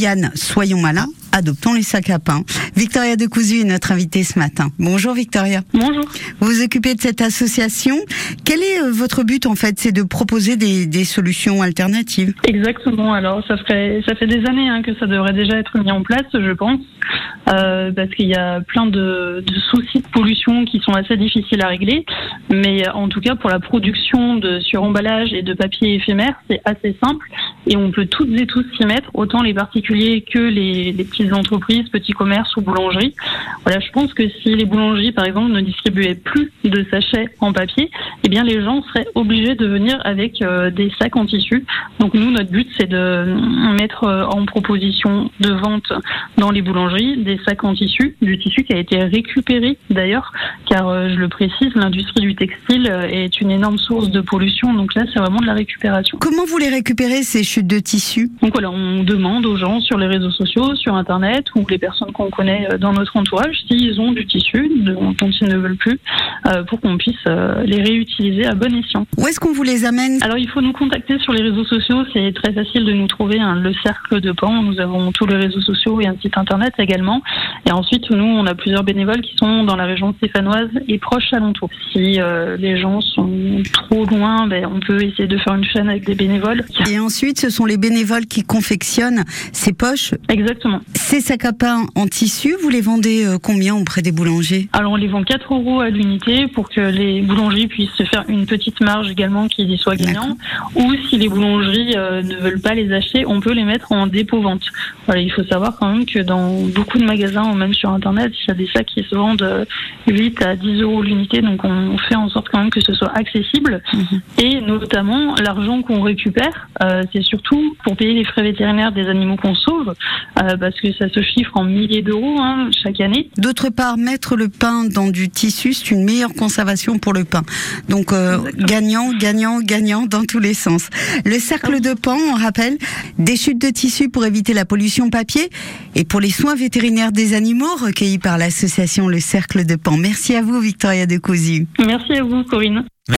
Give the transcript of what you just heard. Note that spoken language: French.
Yann, soyons malins, adoptons les sacs à pain. Victoria Decousu est notre invitée ce matin. Bonjour Victoria. Bonjour. Vous vous occupez de cette association. Quel est euh, votre but en fait? C'est de proposer des, des, solutions alternatives Exactement. Alors ça, ferait, ça fait des années hein, que ça devrait déjà être mis en place, je pense. Euh, parce qu'il y a plein de, de, soucis de pollution qui sont assez difficiles à régler. Mais en tout cas, pour la production de suremballage et de papier éphémère, c'est assez simple et on peut toutes et tous s'y mettre, autant les particuliers que les, petites entreprises, petits commerces ou boulangeries. Voilà, je pense que si les boulangeries, par exemple, ne distribuaient plus de sachets en papier, eh bien les gens seraient obligés de venir avec euh, des sacs en tissu. Donc nous, notre but, c'est de mettre euh, en proposition de vente dans les boulangeries des sacs en tissu, du tissu qui a été récupéré d'ailleurs, car euh, je le précise, l'industrie du textile est une énorme source de pollution. Donc là, c'est vraiment de la récupération. Comment vous les récupérez ces chutes de tissu Donc voilà, on demande aux gens sur les réseaux sociaux, sur Internet ou les personnes qu'on connaît dans notre entourage s'ils ont du tissu dont ils ne veulent plus pour qu'on puisse les réutiliser à bon escient. Où est-ce qu'on vous les amène? Alors il faut nous contacter sur les réseaux sociaux, c'est très facile de nous trouver, hein, le cercle de Pan, nous avons tous les réseaux sociaux et un site internet également. Et ensuite, nous, on a plusieurs bénévoles qui sont dans la région stéphanoise et proches alentours. Si euh, les gens sont trop loin, ben, on peut essayer de faire une chaîne avec des bénévoles. Et ensuite, ce sont les bénévoles qui confectionnent ces poches Exactement. Ces sacs à pain en tissu, vous les vendez euh, combien auprès des boulangers? Alors on les vend 4 euros à l'unité pour que les boulangers puissent se faire une petite marge également qui y soit gagnant. Ou si les boulangeries euh, ne veulent pas les acheter, on peut les mettre en dépôt-vente. Voilà, il faut savoir quand même que dans beaucoup de magasins ou même sur Internet, il y a des sacs qui se vendent 8 à 10 euros l'unité. Donc on fait en sorte quand même que ce soit accessible. Mhm. Et notamment, l'argent qu'on récupère, euh, c'est surtout pour payer les frais vétérinaires des animaux qu'on sauve, euh, parce que ça se chiffre en milliers d'euros hein, chaque année. D'autre part, mettre le pain dans du tissu, c'est une meilleure conservation pour le pain. Donc euh, gagnant, gagnant, gagnant dans tous les sens. Le cercle de Pan, on rappelle, des chutes de tissu pour éviter la pollution papier et pour les soins vétérinaires des animaux recueillis par l'association Le Cercle de Pan. Merci à vous, Victoria de Cousu. Merci à vous, Corinne.